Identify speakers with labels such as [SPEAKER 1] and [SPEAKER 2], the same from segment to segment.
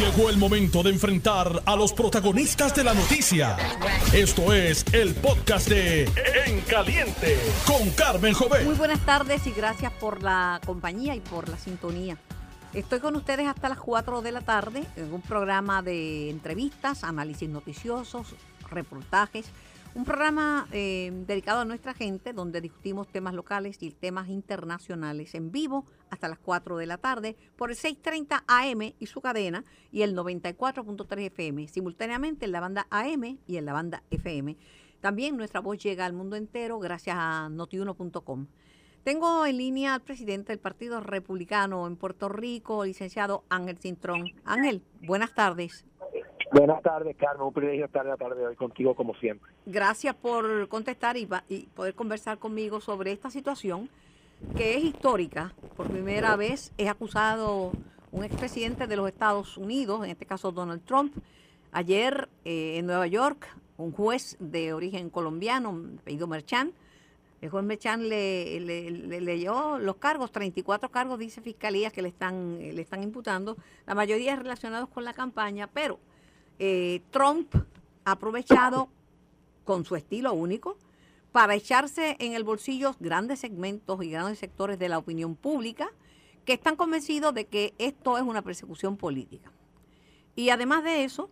[SPEAKER 1] Llegó el momento de enfrentar a los protagonistas de la noticia. Esto es el podcast de En Caliente con Carmen Jovet.
[SPEAKER 2] Muy buenas tardes y gracias por la compañía y por la sintonía. Estoy con ustedes hasta las 4 de la tarde en un programa de entrevistas, análisis noticiosos, reportajes un programa eh, dedicado a nuestra gente donde discutimos temas locales y temas internacionales en vivo hasta las 4 de la tarde por el 630 AM y su cadena y el 94.3 FM, simultáneamente en la banda AM y en la banda FM. También nuestra voz llega al mundo entero gracias a notiuno.com. Tengo en línea al presidente del Partido Republicano en Puerto Rico, licenciado Ángel Cintrón. Ángel, buenas tardes.
[SPEAKER 3] Buenas tardes, Carmen. Un privilegio estar la tarde de hoy contigo como siempre.
[SPEAKER 2] Gracias por contestar y, poder conversar conmigo sobre esta situación que es histórica. Por primera vez es acusado un expresidente de los Estados Unidos, en este caso Donald Trump. Ayer eh, en Nueva York, un juez de origen colombiano, apellido Merchan, el juez Merchan le, leyó los cargos, 34 cargos, dice Fiscalía, que le están, le están imputando, la mayoría relacionados con la campaña, pero eh, Trump ha aprovechado con su estilo único para echarse en el bolsillo grandes segmentos y grandes sectores de la opinión pública que están convencidos de que esto es una persecución política. Y además de eso,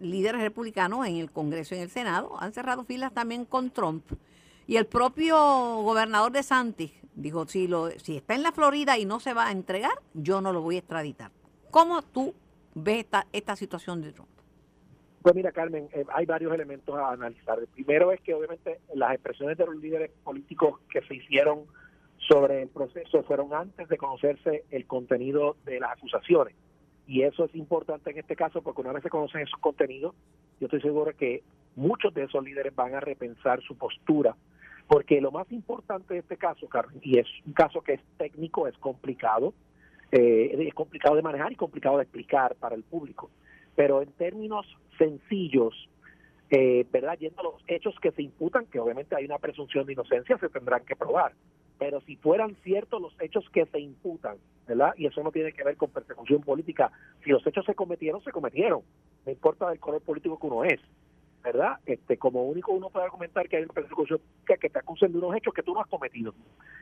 [SPEAKER 2] líderes republicanos en el Congreso y en el Senado han cerrado filas también con Trump. Y el propio gobernador de Santis dijo, si, si está en la Florida y no se va a entregar, yo no lo voy a extraditar. ¿Cómo tú ves esta situación de Trump?
[SPEAKER 3] Pues mira, Carmen, eh, hay varios elementos a analizar. El primero es que obviamente las expresiones de los líderes políticos que se hicieron sobre el proceso fueron antes de conocerse el contenido de las acusaciones. Y eso es importante en este caso porque una vez se conocen esos contenidos, yo estoy seguro que muchos de esos líderes van a repensar su postura. Porque lo más importante de este caso, Carmen, y es un caso que es técnico, es complicado, eh, es complicado de manejar y complicado de explicar para el público pero en términos sencillos, eh, ¿verdad? Yendo a los hechos que se imputan, que obviamente hay una presunción de inocencia, se tendrán que probar. Pero si fueran ciertos los hechos que se imputan, ¿verdad? Y eso no tiene que ver con persecución política. Si los hechos se cometieron, se cometieron. No importa el color político que uno es, ¿verdad? Este, como único uno puede argumentar que hay una persecución que te acusen de unos hechos que tú no has cometido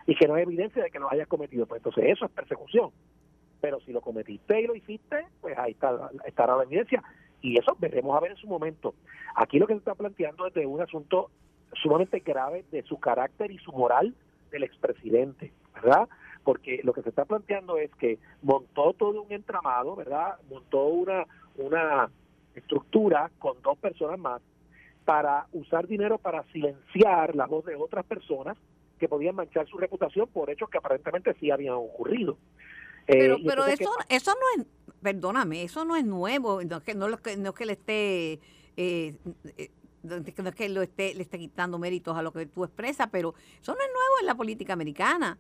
[SPEAKER 3] y que no hay evidencia de que los hayas cometido. Pues entonces eso es persecución pero si lo cometiste y lo hiciste, pues ahí está, estará la evidencia. Y eso veremos a ver en su momento. Aquí lo que se está planteando es de un asunto sumamente grave de su carácter y su moral del expresidente, ¿verdad? Porque lo que se está planteando es que montó todo un entramado, ¿verdad? Montó una, una estructura con dos personas más para usar dinero para silenciar la voz de otras personas que podían manchar su reputación por hechos que aparentemente sí habían ocurrido.
[SPEAKER 2] Eh, pero, pero eso, eso no es, perdóname, eso no es nuevo, no es que, no, no es que le esté... Eh, eh, no es que lo esté, le esté quitando méritos a lo que tú expresas, pero eso no es nuevo en la política americana.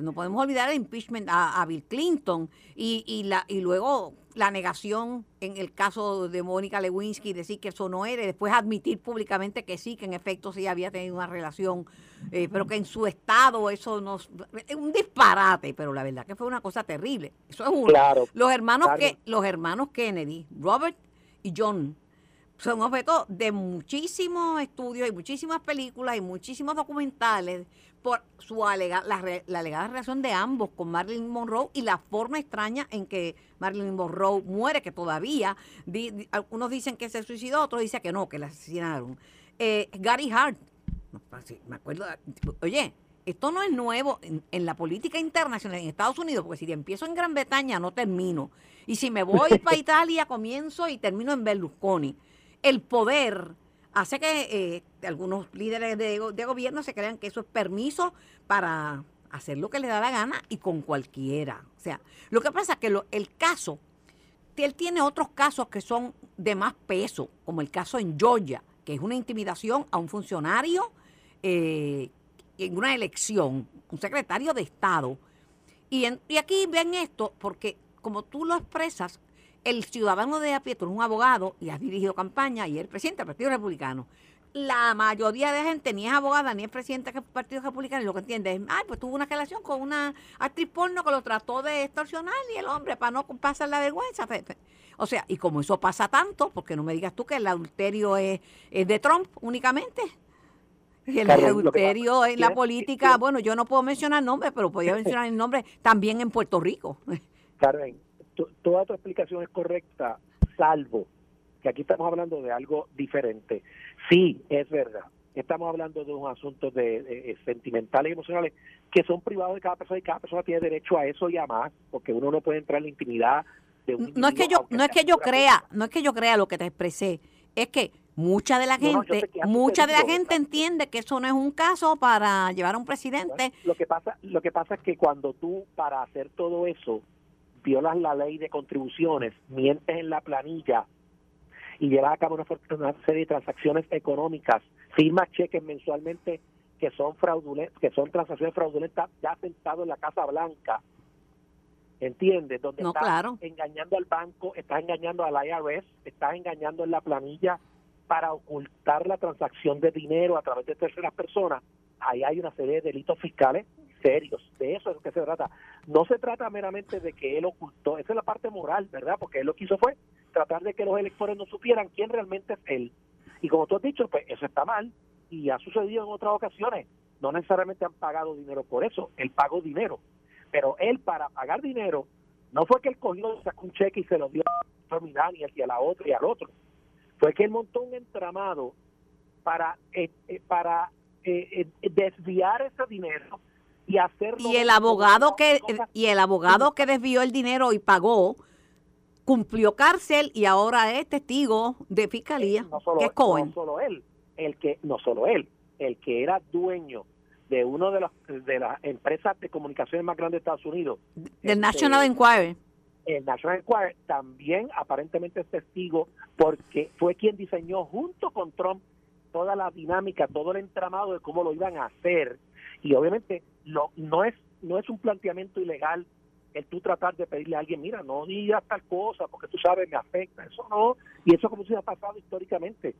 [SPEAKER 2] no podemos olvidar el impeachment a, Bill Clinton y, y, la, y luego la negación en el caso de Mónica Lewinsky, decir que eso no era, y después admitir públicamente que sí, que en efecto sí había tenido una relación, eh, pero que en su estado eso no es un disparate, pero la verdad que fue una cosa terrible. Eso es uno. los hermanos que los hermanos Kennedy, Robert y John son objeto de muchísimos estudios y muchísimas películas y muchísimos documentales por su alega, la, alegada relación de ambos con Marilyn Monroe y la forma extraña en que Marilyn Monroe muere, que todavía algunos dicen que se suicidó, otros dicen que no, que la asesinaron. Eh, Gary Hart, me acuerdo, oye, esto no es nuevo en, en, la política internacional en Estados Unidos, porque si empiezo en Gran Bretaña no termino. Y si me voy para Italia, comienzo y termino en Berlusconi el poder hace que eh, algunos líderes de, gobierno se crean que eso es permiso para hacer lo que le da la gana y con cualquiera. O sea, lo que pasa es que el caso, él tiene otros casos que son de más peso, como el caso en Georgia, que es una intimidación a un funcionario eh, en una elección, un secretario de Estado. Y, y aquí ven esto porque, como tú lo expresas, el ciudadano de a pie, tú eres un abogado y has dirigido campaña y eres presidente del Partido Republicano. la mayoría de gente ni es abogada ni es presidente del Partido Republicano y lo que entiende es, ay, pues tuvo una relación con una actriz porno que lo trató de extorsionar y el hombre para no pasar la vergüenza. O sea, y como eso pasa tanto, porque no me digas tú que el adulterio es, de Trump únicamente. Y el adulterio en la política, bueno, yo no puedo mencionar nombres, pero podría mencionar el nombre también en Puerto Rico.
[SPEAKER 3] Carmen, toda tu explicación es correcta, salvo que aquí estamos hablando de algo diferente. Sí, es verdad. Estamos hablando de unos asuntos de, sentimentales y emocionales que son privados de cada persona y cada persona tiene derecho a eso y a más, porque uno no puede entrar en la intimidad de un
[SPEAKER 2] No es que yo no es que yo crea, no es que yo crea lo que te expresé, es que mucha de la gente, mucha de la gente entiende que eso no es un caso para llevar a un presidente.
[SPEAKER 3] lo que pasa, lo que pasa es que cuando tú para hacer todo eso violas la ley de contribuciones, mientes en la planilla y llevas a cabo una, serie de transacciones económicas, firmas cheques mensualmente que son fraudulentas, que son transacciones fraudulentas ya sentado en la Casa Blanca, ¿entiendes? Donde estás engañando al banco, estás engañando al IRS, estás engañando en la planilla para ocultar la transacción de dinero a través de terceras personas. Ahí hay una serie de delitos fiscales serios. De eso es lo que se trata. No se trata meramente de que él ocultó, esa es la parte moral, ¿verdad? Porque él lo que hizo fue tratar de que los electores no supieran quién realmente es él. Y como tú has dicho, pues eso está mal y ha sucedido en otras ocasiones. No necesariamente han pagado dinero por eso, él pagó dinero. Pero él para pagar dinero, no fue que él cogió, sacó un cheque y se lo dio a y a la otra y al otro. Fue que él montó un entramado para, eh, eh, para eh, desviar ese dinero y hacerlo.
[SPEAKER 2] Y el abogado que y el abogado que desvió el dinero y pagó cumplió cárcel y ahora es testigo de fiscalía, no solo, que es Cohen.
[SPEAKER 3] No solo él, el que no solo él, el que era dueño de uno de las de las empresas de comunicaciones más grandes de Estados Unidos,
[SPEAKER 2] del este, National Enquirer.
[SPEAKER 3] El National Enquirer también aparentemente es testigo porque fue quien diseñó junto con Trump toda la dinámica, todo el entramado de cómo lo iban a hacer y obviamente no, no, es, no es un planteamiento ilegal el tú tratar de pedirle a alguien, mira, no digas tal cosa porque tú sabes, me afecta. Eso no, y eso como si ha pasado históricamente.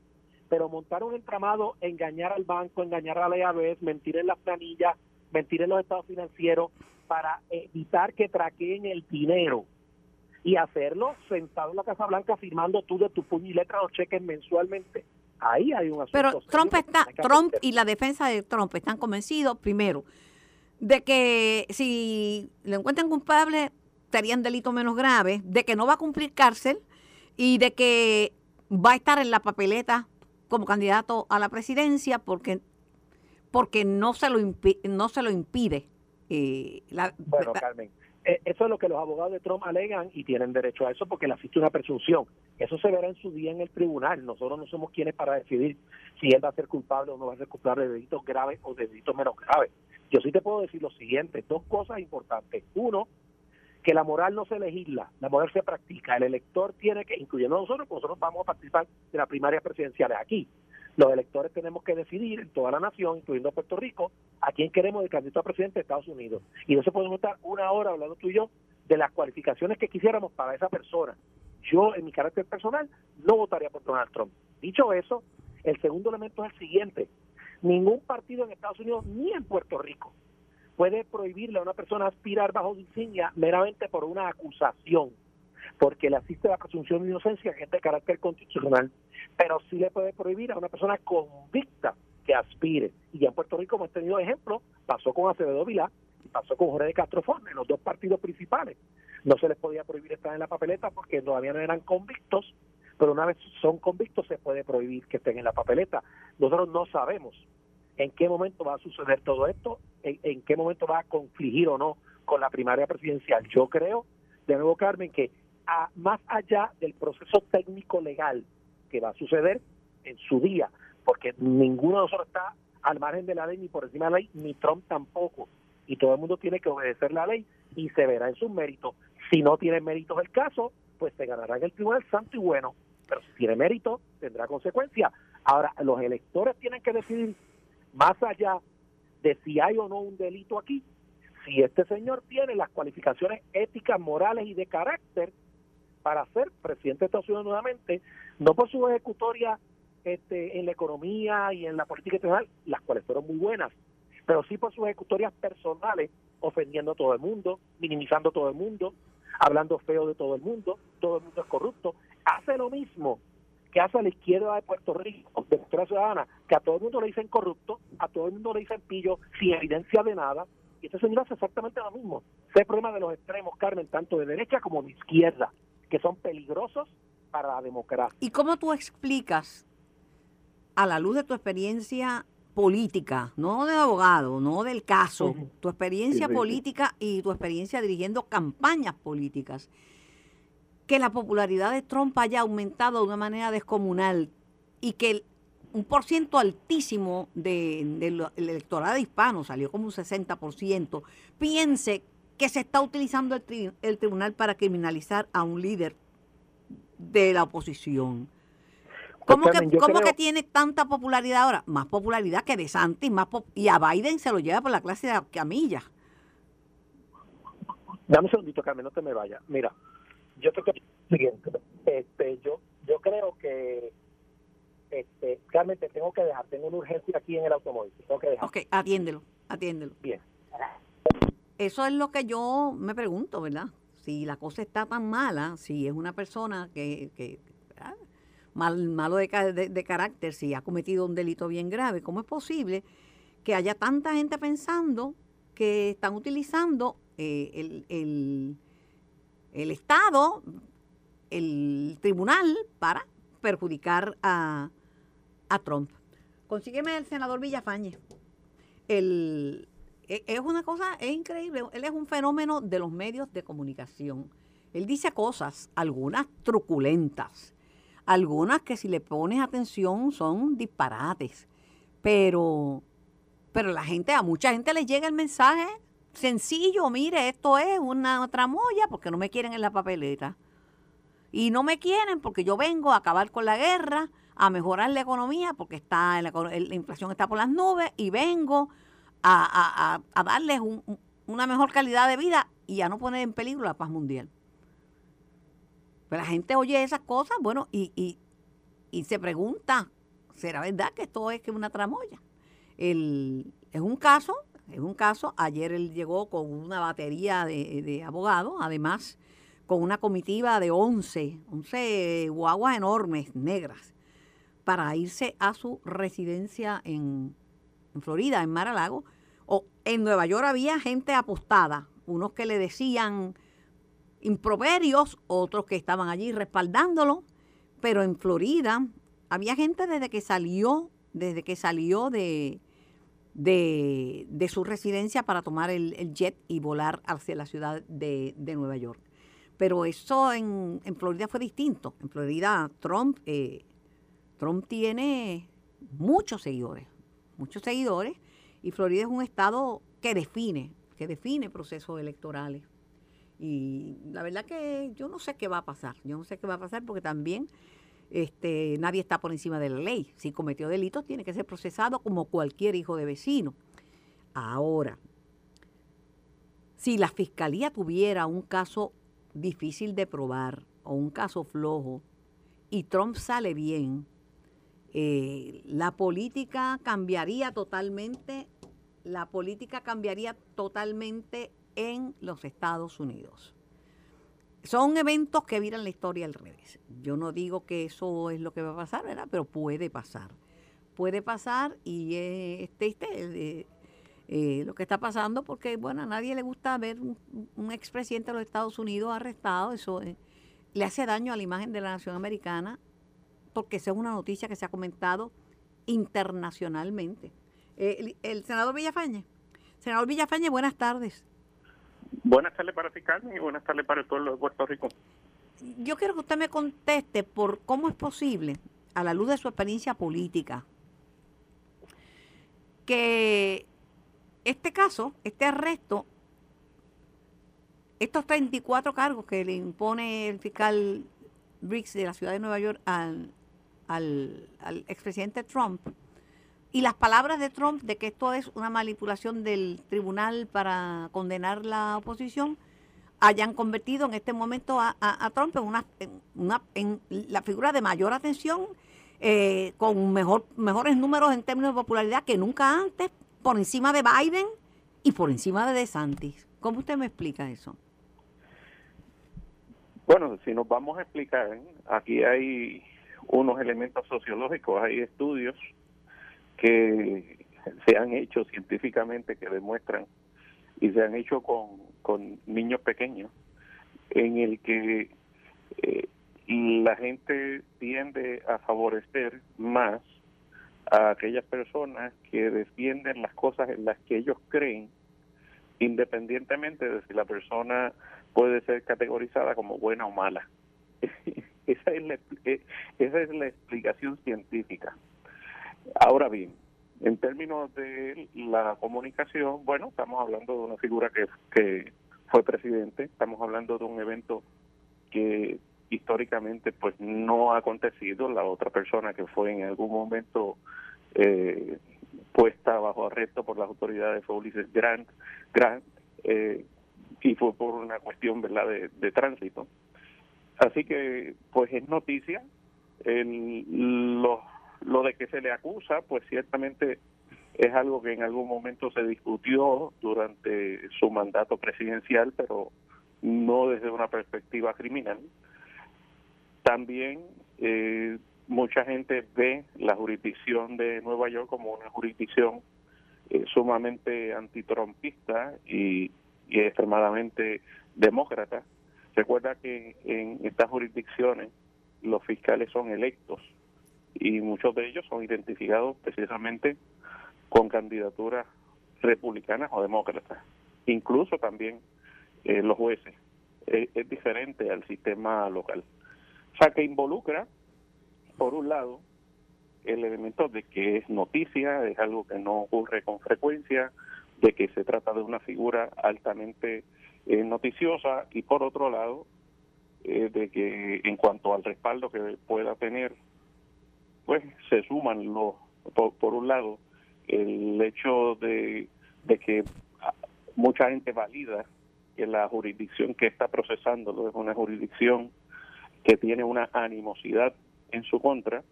[SPEAKER 3] Pero montar un entramado, engañar al banco, engañar a la IABS, mentir en las planillas, mentir en los estados financieros para evitar que traqueen el dinero y hacerlo sentado en la Casa Blanca firmando tú de tu puño y letra los cheques mensualmente ahí hay un asunto.
[SPEAKER 2] Pero Trump está, Trump y la defensa de Trump están convencidos, primero, de que si lo encuentran culpable, estarían delito menos grave, de que no va a cumplir cárcel y de que va a estar en la papeleta como candidato a la presidencia porque porque no se lo no se lo impide
[SPEAKER 3] eh, la, bueno Carmen eso es lo que los abogados de Trump alegan y tienen derecho a eso porque le existe una presunción. Eso se verá en su día en el tribunal. Nosotros no somos quienes para decidir si él va a ser culpable o no va a ser culpable de delitos graves o de delitos menos graves. Yo sí te puedo decir lo siguiente, dos cosas importantes. Uno, que la moral no se legisla, la moral se practica. El elector tiene que, incluyendo nosotros, nosotros vamos a participar de las primarias presidenciales aquí. Los electores tenemos que decidir en toda la nación, incluyendo Puerto Rico, a quién queremos de candidato a presidente de Estados Unidos. Y no se podemos estar una hora hablando tú y yo de las cualificaciones que quisiéramos para esa persona. Yo, en mi carácter personal, no votaría por Donald Trump. Dicho eso, el segundo elemento es el siguiente. Ningún partido en Estados Unidos ni en Puerto Rico puede prohibirle a una persona aspirar bajo insignia meramente por una acusación porque le asiste la presunción de inocencia, que es de carácter constitucional, pero sí le puede prohibir a una persona convicta que aspire. Y ya en Puerto Rico hemos tenido ejemplos, pasó con Acevedo Vilá y pasó con Jorge de Castro en los dos partidos principales. No se les podía prohibir estar en la papeleta porque todavía no eran convictos, pero una vez son convictos se puede prohibir que estén en la papeleta. Nosotros no sabemos en qué momento va a suceder todo esto, en, en qué momento va a confligir o no con la primaria presidencial. Yo creo, de nuevo Carmen, que a, más allá del proceso técnico legal que va a suceder en su día, porque ninguno de nosotros está al margen de la ley ni por encima de la ley, ni Trump tampoco. Y todo el mundo tiene que obedecer la ley y se verá en sus méritos. Si no tiene méritos el caso, pues se ganará en el Tribunal Santo y bueno. Pero si tiene mérito, tendrá consecuencias. Ahora, los electores tienen que decidir, más allá de si hay o no un delito aquí, si este señor tiene las cualificaciones éticas, morales y de carácter para ser presidente de Estados Unidos nuevamente, no por su ejecutoria este, en la economía y en la política internacional, las cuales fueron muy buenas, pero sí por sus ejecutorias personales, ofendiendo a todo el mundo, minimizando a todo el mundo, hablando feo de todo el mundo, todo el mundo es corrupto. Hace lo mismo que hace la izquierda de Puerto Rico, de nuestra ciudadana, que a todo el mundo le dicen corrupto, a todo el mundo le dicen pillo, sin evidencia de nada, y este señor hace exactamente lo mismo. Ese es el problema de los extremos, Carmen, tanto de derecha como de izquierda, que son peligrosos para la democracia.
[SPEAKER 2] ¿Y cómo tú explicas, a la luz de tu experiencia política, no de abogado, no del caso, tu experiencia política y tu experiencia dirigiendo campañas políticas, que la popularidad de Trump haya aumentado de una manera descomunal y que un por ciento altísimo del de, electorado hispano, salió como un 60%, piense que se está utilizando el, el tribunal para criminalizar a un líder de la oposición. ¿Cómo, que, ¿cómo que, tiene tanta popularidad ahora? Más popularidad que de Santi, más y a Biden se lo lleva por la clase de camilla.
[SPEAKER 3] Dame un segundito, Carmen, no te me vayas. Mira, yo te siguiente. Este, yo, yo creo que, este, Carmen, te tengo que dejar. Tengo una urgencia aquí en el automóvil. tengo que dejar.
[SPEAKER 2] Ok, atiéndelo, atiéndelo.
[SPEAKER 3] Bien.
[SPEAKER 2] Eso es lo que yo me pregunto, ¿verdad? Si la cosa está tan mala, si es una persona que, que mal, malo de, carácter, si ha cometido un delito bien grave, ¿cómo es posible que haya tanta gente pensando que están utilizando eh, el, el, el, Estado, el tribunal, para perjudicar a, a Trump? Consígueme el senador Villafañe. El, es una cosa, es increíble. Él es un fenómeno de los medios de comunicación. Él dice cosas, algunas truculentas, algunas que si le pones atención son disparates, pero, pero la gente, a mucha gente le llega el mensaje sencillo, mire, esto es una tramoya porque no me quieren en la papeleta. Y no me quieren porque yo vengo a acabar con la guerra, a mejorar la economía porque está la, la inflación está por las nubes y vengo a, a, darles una mejor calidad de vida y a no poner en peligro la paz mundial. Pero la gente oye esas cosas, bueno, y, y, se pregunta, ¿será verdad que esto es que una tramoya? El, es un caso, es un caso, ayer él llegó con una batería de, de abogados, además con una comitiva de 11, 11 guaguas enormes, negras, para irse a su residencia en, en Florida, en Mar-a-Lago. O en Nueva York había gente apostada, unos que le decían improperios, otros que estaban allí respaldándolo, pero en Florida había gente desde que salió, desde que salió de, de, su residencia para tomar el, jet y volar hacia la ciudad de, Nueva York. Pero eso en, Florida fue distinto. En Florida Trump, eh, Trump tiene muchos seguidores, muchos seguidores, y Florida es un estado que define, que define procesos electorales. Y la verdad que yo no sé qué va a pasar, yo no sé qué va a pasar porque también este, nadie está por encima de la ley. Si cometió delitos tiene que ser procesado como cualquier hijo de vecino. Ahora, si la fiscalía tuviera un caso difícil de probar o un caso flojo y Trump sale bien, eh, la política cambiaría totalmente, la política cambiaría totalmente en los Estados Unidos. Son eventos que viran la historia al revés. Yo no digo que eso es lo que va a pasar, ¿verdad? Pero puede pasar. Puede pasar y es triste eh, eh, lo que está pasando porque, bueno, a nadie le gusta ver un, expresidente de los Estados Unidos arrestado. Eso eh, le hace daño a la imagen de la nación americana porque esa es una noticia que se ha comentado internacionalmente. El, el senador Villafañe. Senador Villafañe, buenas tardes.
[SPEAKER 4] Buenas tardes para ti, Carmen, y buenas tardes para el pueblo de Puerto Rico.
[SPEAKER 2] Yo quiero que usted me conteste por cómo es posible, a la luz de su experiencia política, que este caso, este arresto, estos 34 cargos que le impone el fiscal Briggs de la ciudad de Nueva York al, al, al expresidente Trump, y las palabras de Trump de que esto es una manipulación del tribunal para condenar la oposición hayan convertido en este momento a, Trump en una, en una en la figura de mayor atención eh, con mejor, mejores números en términos de popularidad que nunca antes, por encima de Biden y por encima de DeSantis. ¿Cómo usted me explica eso?
[SPEAKER 4] Bueno, si nos vamos a explicar, aquí hay unos elementos sociológicos, hay estudios que se han hecho científicamente que demuestran y se han hecho con, con niños pequeños en el que eh, la gente tiende a favorecer más a aquellas personas que defienden las cosas en las que ellos creen, independientemente de si la persona puede ser categorizada como buena o mala. esa, es la, eh, esa es la explicación científica. Ahora bien, en términos de la comunicación, bueno, estamos hablando de una figura que, que fue presidente, estamos hablando de un evento que históricamente pues no ha acontecido. La otra persona que fue en algún momento eh, puesta bajo arresto por las autoridades fue Ulises Grant, Grant eh, y fue por una cuestión verdad de, tránsito. Así que pues es noticia. El, lo, lo de que se le acusa pues ciertamente es algo que en algún momento se discutió durante su mandato presidencial, pero no desde una perspectiva criminal. También eh, mucha gente ve la jurisdicción de Nueva York como una jurisdicción eh, sumamente antitrumpista y, y extremadamente demócrata. Recuerda que en estas jurisdicciones los fiscales son electos y muchos de ellos son identificados precisamente con candidaturas republicanas o demócratas. Incluso también eh, los jueces. es diferente al sistema local. O sea, que involucra, por un lado, el elemento de que es noticia, es algo que no ocurre con frecuencia, de que se trata de una figura altamente eh, noticiosa y por otro lado, eh, de que en cuanto al respaldo que pueda tener, pues se suman los, por, un lado, el hecho de, de que mucha gente valida que la jurisdicción que está procesándolo es una jurisdicción que tiene una animosidad en su contra.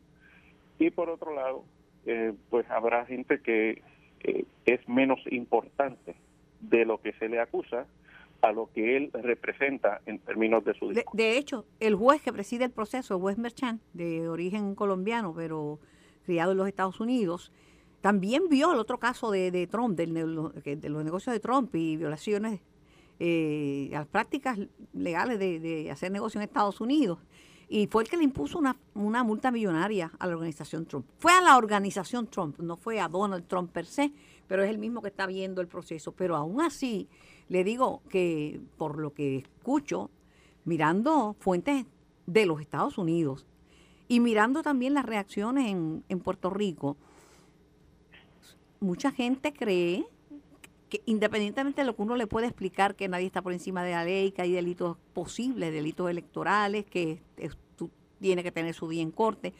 [SPEAKER 4] Y por otro lado eh, pues habrá gente que eh, es menos importante de lo que se le acusa a lo que él representa en términos de su
[SPEAKER 2] discurso. De, hecho, el juez que preside el proceso, el juez Merchant, de origen colombiano, pero criado en los Estados Unidos, también vio el otro caso de, de Trump, del, de los negocios de Trump y violaciones eh, las prácticas legales de, hacer negocio en Estados Unidos. Y fue el que le impuso una, una multa millonaria a la organización Trump. Fue a la organización Trump, no fue a Donald Trump per se, pero es el mismo que está viendo el proceso. Pero aún así, le digo que por lo que escucho, mirando fuentes de los Estados Unidos y mirando también las reacciones en, en Puerto Rico, mucha gente cree que independientemente de lo que uno le puede explicar, que nadie está por encima de la ley, que hay delitos posibles, delitos electorales, que tiene que tener su día en corte,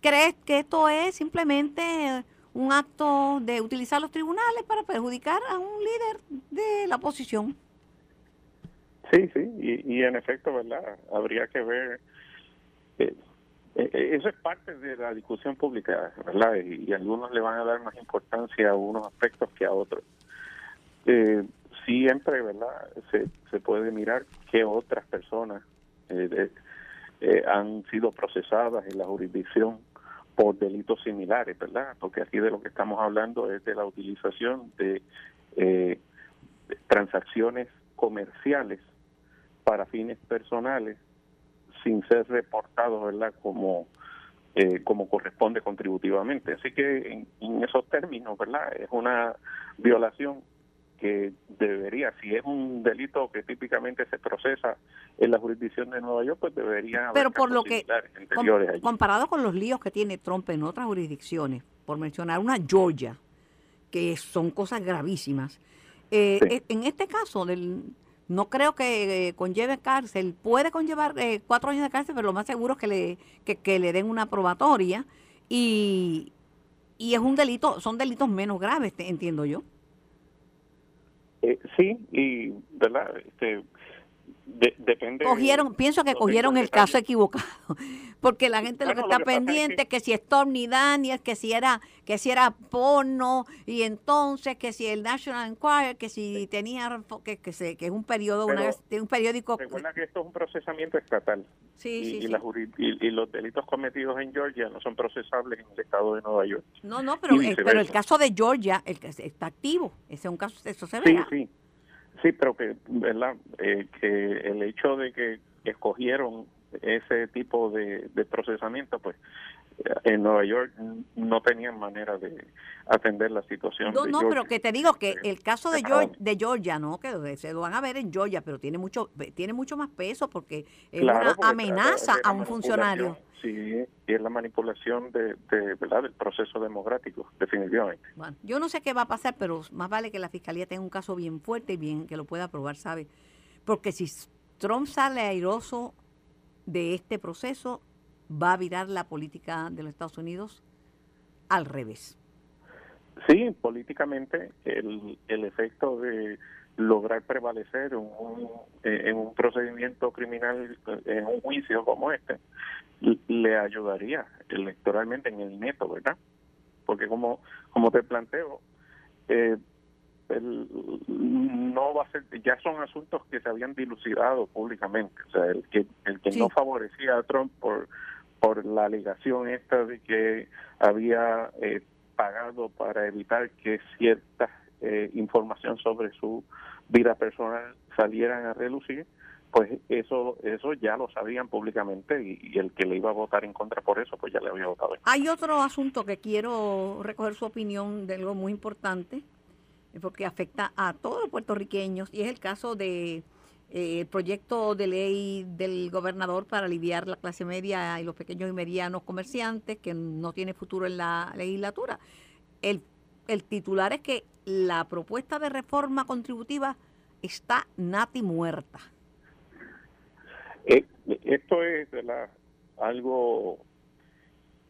[SPEAKER 2] ¿crees que esto es simplemente un acto de utilizar los tribunales para perjudicar a un líder de la oposición?
[SPEAKER 4] Sí, sí, y, en efecto, ¿verdad? Habría que ver. Eh, eh, eso es parte de la discusión pública, ¿verdad? y algunos le van a dar más importancia a unos aspectos que a otros eh, siempre, ¿verdad? Se, se puede mirar qué otras personas eh, eh, han sido procesadas en la jurisdicción por delitos similares, ¿verdad? Porque aquí de lo que estamos hablando es de la utilización de, eh, transacciones comerciales para fines personales sin ser reportados, ¿verdad? Como como corresponde contributivamente. Así que en, esos términos, ¿verdad? Es una violación que debería, si es un delito que típicamente se procesa en la jurisdicción de Nueva York, pues debería
[SPEAKER 2] Pero por lo que, comparado con los líos que tiene Trump en otras jurisdicciones, por mencionar una Georgia, que son cosas gravísimas, eh, e, en este caso del no creo que eh, conlleve cárcel, puede conllevar eh, cuatro años de cárcel, pero lo más seguro es que le, que le den una probatoria y, y es un delito, son delitos menos graves, entiendo yo.
[SPEAKER 4] Eh, sí, y verdad, este, depende.
[SPEAKER 2] Cogieron, pienso que cogieron el caso equivocado, porque la gente lo que está pendiente que, si Stormy Daniels, que si era que si era porno y entonces que si el National Enquirer, que si tenía que que, se, que es un periodo un periódico.
[SPEAKER 4] Recuerda que esto es un procesamiento estatal.
[SPEAKER 2] Sí,
[SPEAKER 4] y, y, los delitos cometidos en Georgia no son procesables en el estado de Nueva York.
[SPEAKER 2] No, no, pero, pero el caso de Georgia el, está activo. Ese es un caso, eso se ve.
[SPEAKER 4] Sí, sí. Sí, pero que, ¿verdad? Eh, que el hecho de que escogieron ese tipo de, procesamiento, pues eh, en Nueva York no tenían manera de atender la situación.
[SPEAKER 2] No, no, pero que te digo que el caso de Georgia, de Georgia, no, que se lo van a ver en Georgia, pero tiene mucho tiene mucho más peso porque es una amenaza a un funcionario.
[SPEAKER 4] Sí, y es la manipulación de, de, ¿verdad? del proceso democrático, definitivamente.
[SPEAKER 2] Bueno, yo no sé qué va a pasar, pero más vale que la fiscalía tenga un caso bien fuerte y bien que lo pueda probar, ¿sabe? Porque si Trump sale airoso de este proceso, va a virar la política de los Estados Unidos al revés.
[SPEAKER 4] Sí, políticamente el, el efecto de lograr prevalecer en un, en un procedimiento criminal, en un juicio como este, le ayudaría electoralmente en el neto, ¿verdad? Porque como, como te planteo, eh, no va a ser, ya son asuntos que se habían dilucidado públicamente, o sea, el que el que no favorecía a Trump por por la alegación esta de que había eh, pagado para evitar que cierta eh, información sobre su vida personal salieran a relucir, pues eso eso ya lo sabían públicamente y, el que le iba a votar en contra por eso, pues ya le había votado.
[SPEAKER 2] Hay otro asunto que quiero recoger su opinión de algo muy importante, porque afecta a todos los puertorriqueños, y es el caso de eh, el proyecto de ley del gobernador para aliviar la clase media y los pequeños y medianos comerciantes, que no tiene futuro en la legislatura. El, el titular es que la propuesta de reforma contributiva está nati muerta.
[SPEAKER 4] Eh, esto es algo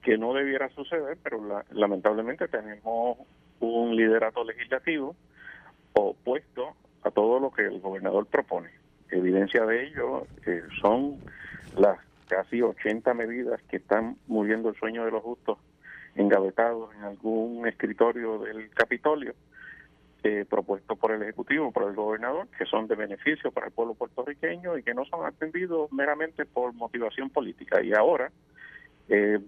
[SPEAKER 4] que no debiera suceder, pero lamentablemente tenemos un liderato legislativo opuesto a todo lo que el gobernador propone. Evidencia de ello eh, son las casi 80 medidas que están muriendo el sueño de los justos engavetados en algún escritorio del Capitolio eh, propuestos por el Ejecutivo, por el gobernador, que son de beneficio para el pueblo puertorriqueño y que no son atendidos meramente por motivación política. Y ahora, eh,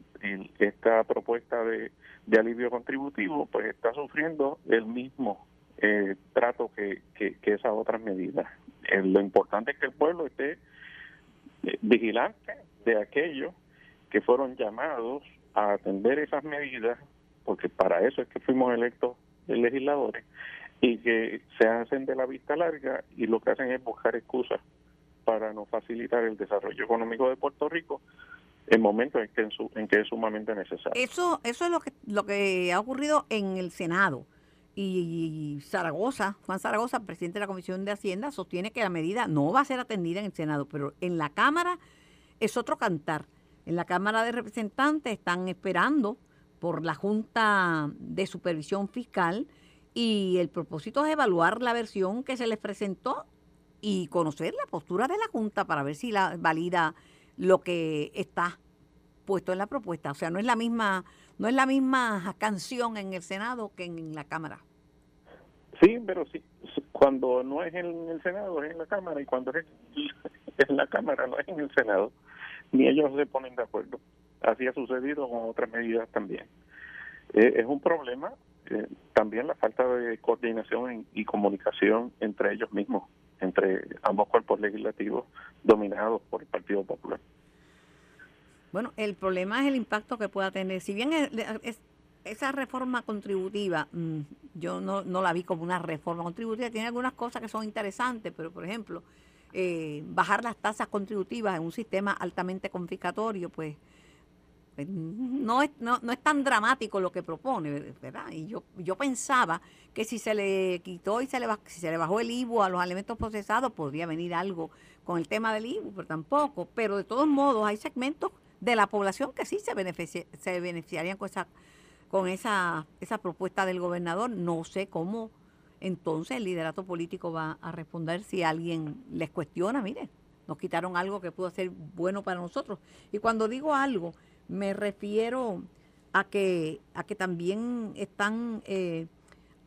[SPEAKER 4] esta propuesta de, alivio contributivo, pues está sufriendo el mismo eh, trato que, que, esas otras medidas. Eh, lo importante es que el pueblo esté vigilante de aquellos que fueron llamados a atender esas medidas, porque para eso es que fuimos electos legisladores, y que se hacen de la vista larga y lo que hacen es buscar excusas para no facilitar el desarrollo económico de Puerto Rico en momentos en que, en, que es sumamente necesario.
[SPEAKER 2] Eso, eso es lo que, lo que ha ocurrido en el Senado. Y Zaragoza, Juan Zaragoza, presidente de la Comisión de Hacienda, sostiene que la medida no va a ser atendida en el Senado, pero en la Cámara es otro cantar. En la Cámara de Representantes están esperando por la Junta de Supervisión Fiscal y el propósito es evaluar la versión que se les presentó y conocer la postura de la Junta para ver si la valida lo que está puesto en la propuesta. O sea, no es la misma, no es la misma canción en el Senado que en la Cámara.
[SPEAKER 4] Sí, pero sí, cuando no es en el Senado es en la Cámara y cuando es en la Cámara no es en el Senado, ni ellos se ponen de acuerdo. Así ha sucedido con otras medidas también. Eh, es un problema eh, también la falta de coordinación y comunicación entre ellos mismos, entre ambos cuerpos legislativos dominados por el Partido Popular.
[SPEAKER 2] Bueno, el problema es el impacto que pueda tener. Si bien es, esa reforma contributiva, mm, yo no, no la vi como una reforma contributiva, tiene algunas cosas que son interesantes, pero por ejemplo, eh, bajar las tasas contributivas en un sistema altamente confiscatorio, pues pues, no es, no, no es tan dramático lo que propone, ¿verdad? Y yo, yo pensaba que si se le quitó y se le, si se le bajó el IVU a los alimentos procesados, podría venir algo con el tema del IVU, pero tampoco. Pero de todos modos, hay segmentos de la población que sí se, se beneficiarían con esa con esa, esa propuesta del gobernador. No sé cómo entonces el liderato político va a responder si alguien les cuestiona, mire, nos quitaron algo que pudo ser bueno para nosotros. Y cuando digo algo, me refiero a que, a que también están eh,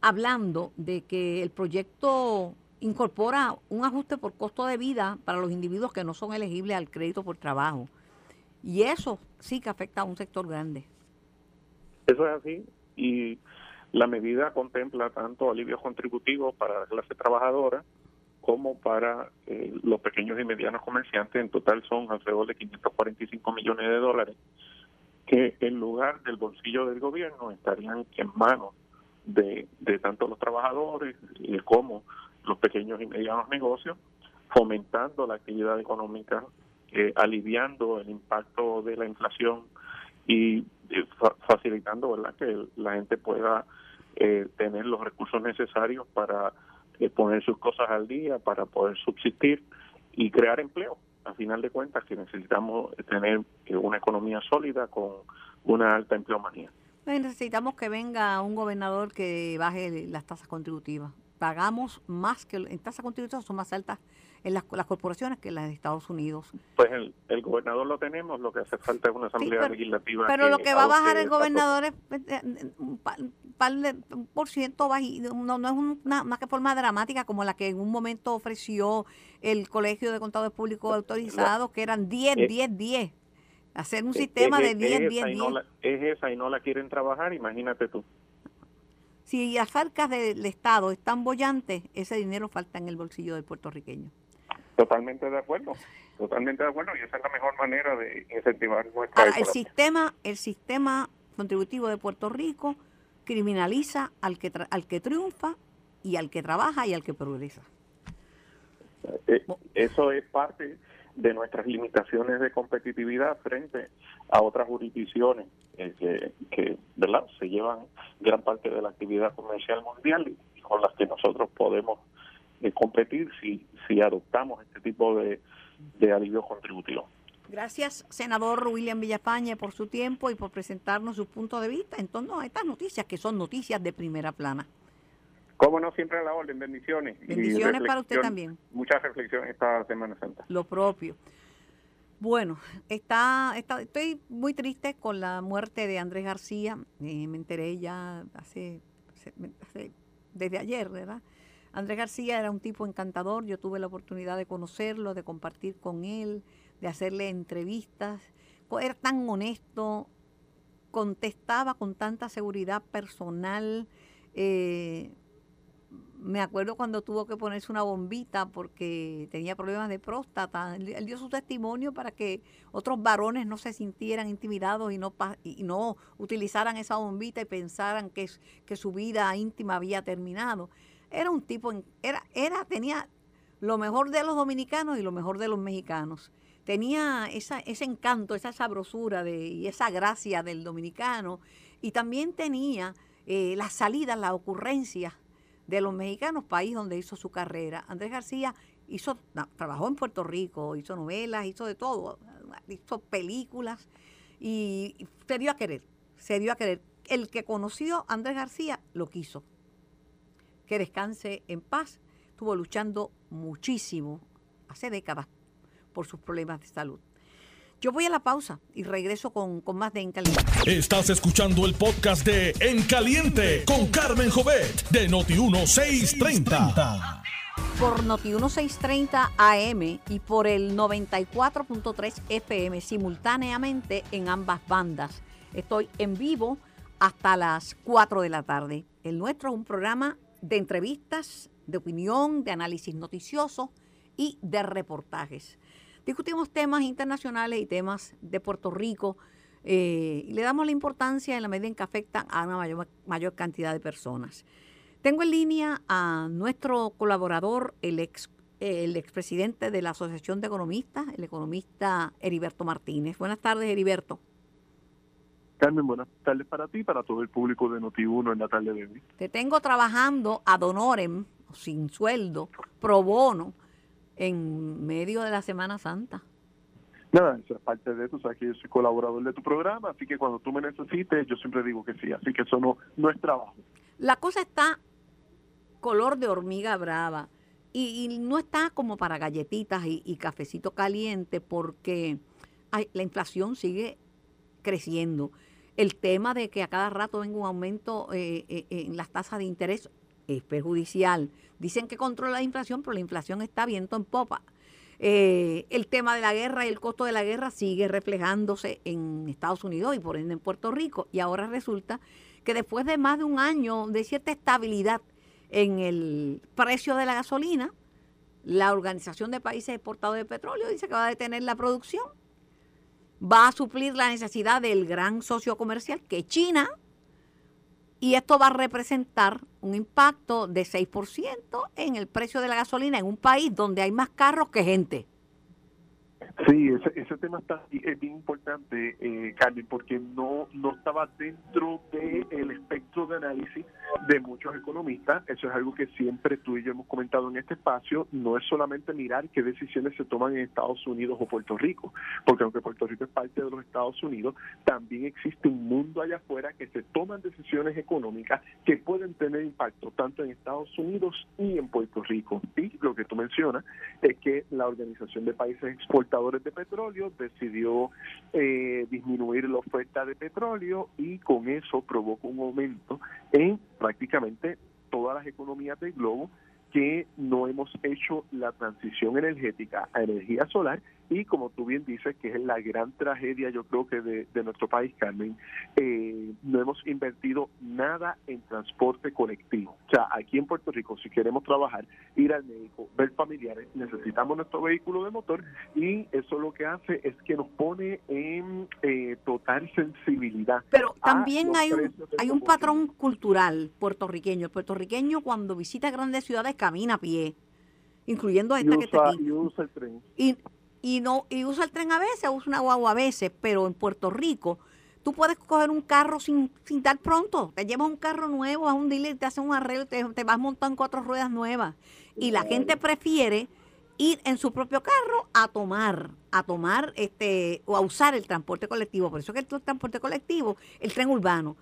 [SPEAKER 2] hablando de que el proyecto incorpora un ajuste por costo de vida para los individuos que no son elegibles al crédito por trabajo. Y eso sí que afecta a un sector grande.
[SPEAKER 4] Eso es así. Y la medida contempla tanto alivios contributivos para la clase trabajadora como para eh, los pequeños y medianos comerciantes. En total son alrededor de 545 millones de dólares que en lugar del bolsillo del gobierno estarían en manos de, de tanto los trabajadores como los pequeños y medianos negocios, fomentando la actividad económica, eh, aliviando el impacto de la inflación y eh, facilitando ¿verdad? que la gente pueda eh, tener los recursos necesarios para poner sus cosas al día, para poder subsistir y crear empleo. A final de cuentas, que necesitamos tener una economía sólida con una alta empleomanía.
[SPEAKER 2] Necesitamos que venga un gobernador que baje las tasas contributivas pagamos más que en tasas contributivas son más altas en las, corporaciones que las de Estados Unidos.
[SPEAKER 4] Pues el, el, gobernador lo tenemos, lo que hace falta es una asamblea legislativa.
[SPEAKER 2] Pero lo que va a bajar el gobernador es pues, un par de un por ciento bajito, no, no es una más que forma dramática como la que en un momento ofreció el Colegio de Contadores Públicos Autorizados, que eran 10, 10, 10. Hacer un sistema de 10, 10, 10.
[SPEAKER 4] es esa y no la quieren trabajar, imagínate tú.
[SPEAKER 2] Si las arcas del Estado están bollantes, ese dinero falta en el bolsillo del puertorriqueño.
[SPEAKER 4] Totalmente de acuerdo, totalmente de acuerdo, y esa es la mejor manera de incentivar nuestra
[SPEAKER 2] el sistema, el sistema contributivo de Puerto Rico criminaliza al que al que triunfa y al que trabaja y al que progresa.
[SPEAKER 4] Eh, eso es parte de nuestras limitaciones de competitividad frente a otras jurisdicciones eh, que, ¿verdad? se llevan gran parte de la actividad comercial mundial y con las que nosotros podemos eh, competir si, si adoptamos este tipo de, de alivio contributivo.
[SPEAKER 2] Gracias, senador William Villafañe, por su tiempo y por presentarnos su punto de vista en torno a estas noticias que son noticias de primera plana.
[SPEAKER 4] Cómo no, siempre a la orden. Bendiciones.
[SPEAKER 2] Bendiciones para usted también.
[SPEAKER 4] Muchas reflexiones esta Semana Santa.
[SPEAKER 2] Lo propio. Bueno, está, está, estoy muy triste con la muerte de Andrés García. Eh, me enteré ya hace, desde ayer, ¿verdad? Andrés García era un tipo encantador. Yo tuve la oportunidad de conocerlo, de compartir con él, de hacerle entrevistas. Era tan honesto, contestaba con tanta seguridad personal. Eh, me acuerdo cuando tuvo que ponerse una bombita porque tenía problemas de próstata. Él, dio su testimonio para que otros varones no se sintieran intimidados y no, utilizaran esa bombita y pensaran que su vida íntima había terminado. Era un tipo, era, era, tenía lo mejor de los dominicanos y lo mejor de los mexicanos. Tenía esa, ese encanto, esa sabrosura de, y esa gracia del dominicano. Y también tenía eh, las salidas, las ocurrencias de los mexicanos, país donde hizo su carrera. Andrés García hizo, trabajó en Puerto Rico, hizo novelas, hizo de todo, hizo películas y se dio a querer, se dio a querer. El que conoció a Andrés García lo quiso. Que descanse en paz. Estuvo luchando muchísimo, hace décadas, por sus problemas de salud. Yo voy a la pausa y regreso con, más de En Caliente.
[SPEAKER 1] Estás escuchando el podcast de En Caliente con Carmen Jovet de Noti1630.
[SPEAKER 2] Por Noti1630 AM y por el 94.3 FM simultáneamente en ambas bandas. Estoy en vivo hasta las 4 de la tarde. El nuestro es un programa de entrevistas, de opinión, de análisis noticioso y de reportajes. Discutimos temas internacionales y temas de Puerto Rico eh, y le damos la importancia en la medida en que afectan a una mayor, mayor cantidad de personas. Tengo en línea a nuestro colaborador, el ex el expresidente de la Asociación de Economistas, el economista Heriberto Martínez. Buenas tardes, Heriberto.
[SPEAKER 5] Carmen, buenas tardes para ti y para todo el público de Noti1 en la tarde de hoy.
[SPEAKER 2] Te tengo trabajando ad honorem, sin sueldo, pro bono, en medio de la Semana Santa.
[SPEAKER 5] Nada, eso es parte de eso, sea, que yo soy colaborador de tu programa, así que cuando tú me necesites, yo siempre digo que sí, así que eso no, no es trabajo.
[SPEAKER 2] La cosa está color de hormiga brava. y, no está como para galletitas y, cafecito caliente porque la inflación sigue creciendo. El tema de que a cada rato venga un aumento eh, eh, en las tasas de interés es perjudicial. Dicen que controla la inflación, pero la inflación está viento en popa. Eh, el tema de la guerra y el costo de la guerra sigue reflejándose en Estados Unidos y por ende en Puerto Rico. Y ahora resulta que después de más de un año de cierta estabilidad en el precio de la gasolina, la Organización de Países Exportadores de Petróleo dice que va a detener la producción, va a suplir la necesidad del gran socio comercial que es China, y esto va a representar un impacto de 6% en el precio de la gasolina en un país donde hay más carros que gente.
[SPEAKER 5] Sí, ese, ese tema está es bien importante, eh, Carmen, porque no, no estaba dentro del espectro de análisis de muchos economistas. Eso es algo que siempre tú y yo hemos comentado en este espacio. No es solamente mirar qué decisiones se toman en Estados Unidos o Puerto Rico, porque aunque Puerto Rico es parte de los Estados Unidos, también existe un mundo allá afuera que se toman decisiones económicas que pueden tener impacto tanto en Estados Unidos y en Puerto Rico. Y lo que tú mencionas es que la Organización de Países Exportadores de petróleo decidió eh, disminuir la oferta de petróleo y con eso provocó un aumento en prácticamente todas las economías del globo que no hemos hecho la transición energética a energía solar y como tú bien dices, que es la gran tragedia yo creo que de, nuestro país, Carmen, eh, no hemos invertido nada en transporte colectivo. O sea, aquí en Puerto Rico, si queremos trabajar, ir al médico, ver familiares, necesitamos nuestro vehículo de motor y eso lo que hace es que nos pone en eh, total sensibilidad.
[SPEAKER 2] Pero también hay un, hay un patrón cultural puertorriqueño. El puertorriqueño cuando visita grandes ciudades camina a pie incluyendo esta que está aquí.
[SPEAKER 5] Y usa el tren.
[SPEAKER 2] Y, y no y usa el tren a veces, usa una guagua a veces, pero en Puerto Rico tú puedes coger un carro sin, sin dar pronto. Te llevas un carro nuevo a un dealer, te hacen un arreglo, te, te vas montando cuatro ruedas nuevas. Y la gente prefiere ir en su propio carro a tomar, a tomar este, o a usar el transporte colectivo. Por eso que el transporte colectivo, el tren urbano,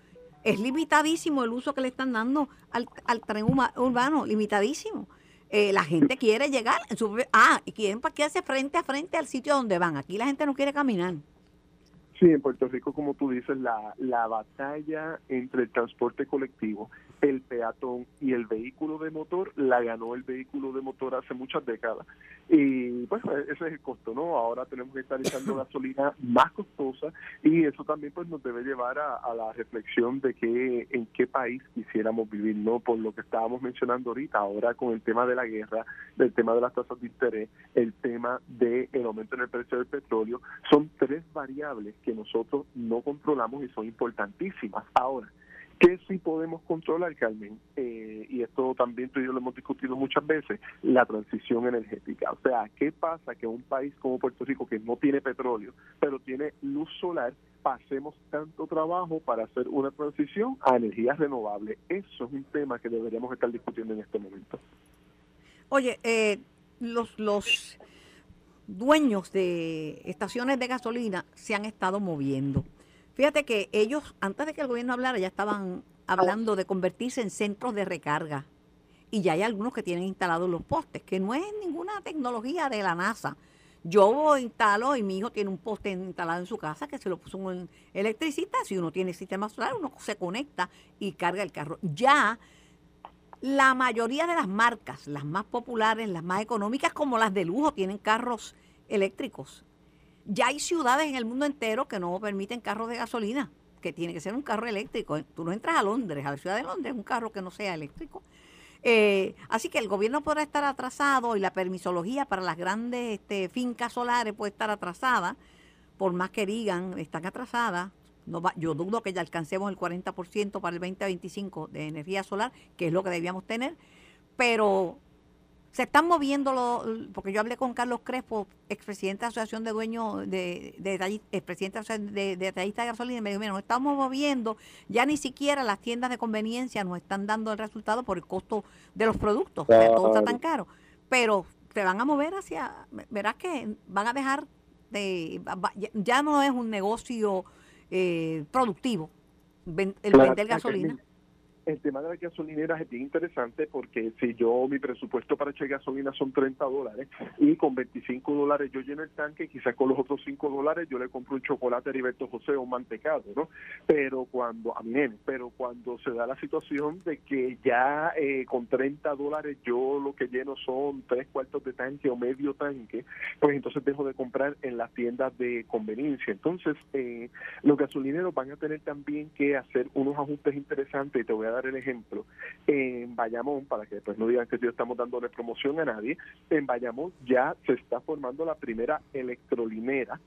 [SPEAKER 2] es limitadísimo el uso que le están dando al, al tren urbano, limitadísimo. Eh, la gente quiere llegar, en su, ah, y quieren parquearse frente a frente al sitio donde van. Aquí la gente no quiere caminar.
[SPEAKER 5] Sí, en Puerto Rico, como tú dices, la, la batalla entre el transporte colectivo, el peatón y el vehículo de motor la ganó el vehículo de motor hace muchas décadas. Y pues ese es el costo, ¿no? Ahora tenemos que estar echando gasolina más costosa y eso también pues nos debe llevar a, a, la reflexión de que en qué país quisiéramos vivir, ¿no? Por lo que estábamos mencionando ahorita, ahora con el tema de la guerra, del tema de las tasas de interés, el tema del aumento en el precio del petróleo, son tres variables que nosotros no controlamos y son importantísimas. Ahora, ¿Qué sí podemos controlar, Carmen? Eh, y esto también tú y yo lo hemos discutido muchas veces, la transición energética. O sea, ¿qué pasa que un país como Puerto Rico, que no tiene petróleo, pero tiene luz solar, pasemos tanto trabajo para hacer una transición a energías renovables? Eso es un tema que deberíamos estar discutiendo en este momento.
[SPEAKER 2] Oye, eh, los, los dueños de estaciones de gasolina se han estado moviendo. Fíjate que ellos, antes de que el gobierno hablara, ya estaban hablando de convertirse en centros de recarga. Y ya hay algunos que tienen instalados los postes, que no es ninguna tecnología de la NASA. Yo instalo y mi hijo tiene un poste instalado en su casa que se lo puso un electricista. Si uno tiene sistema solar, uno se conecta y carga el carro. Ya la mayoría de las marcas, las más populares, las más económicas, como las de lujo, tienen carros eléctricos. Ya hay ciudades en el mundo entero que no permiten carros de gasolina, que tiene que ser un carro eléctrico. Tú no entras a Londres, a la ciudad de Londres, un carro que no sea eléctrico. Eh, así que el gobierno podrá estar atrasado y la permisología para las grandes este, fincas solares puede estar atrasada, por más que digan, están atrasadas, yo dudo que ya alcancemos el 40% para el 2025 de energía solar, que es lo que debíamos tener, pero se están moviendo, los, porque yo hablé con Carlos Crespo, expresidente de la Asociación de Dueños, de, de, expresidente de, de, de Gasolina, y me dijo, mira, nos estamos moviendo, ya ni siquiera las tiendas de conveniencia nos están dando el resultado por el costo de los productos, todo está tan caro, pero se van a mover hacia, verás que van a dejar de, ya no es un negocio eh, productivo el vender gasolina.
[SPEAKER 5] El tema de las gasolineras es bien interesante porque si yo, mi presupuesto para echar gasolina son 30 dólares y con 25 dólares yo lleno el tanque, quizás con los otros 5 dólares yo le compro un chocolate a Heriberto José o un mantecado, ¿no? Pero cuando, a pero cuando se da la situación de que ya eh, con 30 dólares yo lo que lleno son tres cuartos de tanque o medio tanque, pues entonces dejo de comprar en las tiendas de conveniencia. Entonces, eh, los gasolineros van a tener también que hacer unos ajustes interesantes y te voy a dar el ejemplo. En Bayamón, para que después no digan que estamos dándole promoción a nadie, en Bayamón ya se está formando la primera electrolinera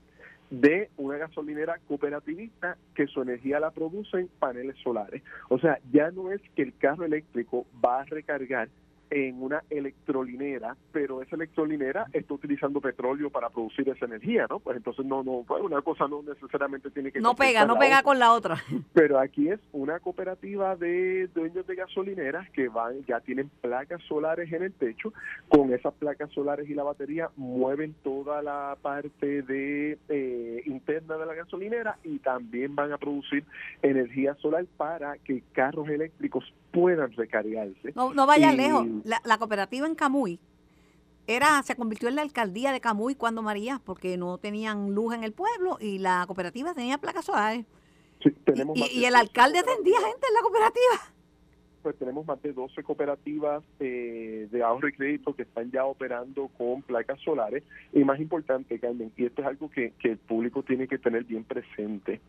[SPEAKER 5] de una gasolinera cooperativista que su energía la produce en paneles solares. O sea, ya no es que el carro eléctrico va a recargar en una electrolinera, pero esa electrolinera está utilizando petróleo para producir esa energía, ¿no? Pues entonces no, no, pues una cosa no necesariamente tiene que...
[SPEAKER 2] No pega, no pega con la otra.
[SPEAKER 5] Pero aquí es una cooperativa de dueños de gasolineras que van, ya tienen placas solares en el techo, con esas placas solares y la batería mueven toda la parte de eh, interna de la gasolinera y también van a producir energía solar para que carros eléctricos puedan recargarse.
[SPEAKER 2] No, no vaya lejos. La, cooperativa en Camuy era se convirtió en la alcaldía de Camuy cuando María, porque no tenían luz en el pueblo y la cooperativa tenía placas solares. y, y el alcalde atendía gente en la cooperativa
[SPEAKER 5] pues tenemos más de 12 cooperativas eh, de ahorro y crédito que están ya operando con placas solares. Y más importante, Carmen, y esto es algo que, el público tiene que tener bien presente,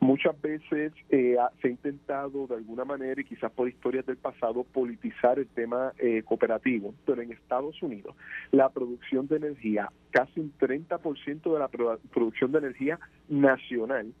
[SPEAKER 5] muchas veces eh, se ha intentado de alguna manera, y quizás por historias del pasado, politizar el tema eh, cooperativo, pero en Estados Unidos la producción de energía, casi un 30% de la producción de energía nacional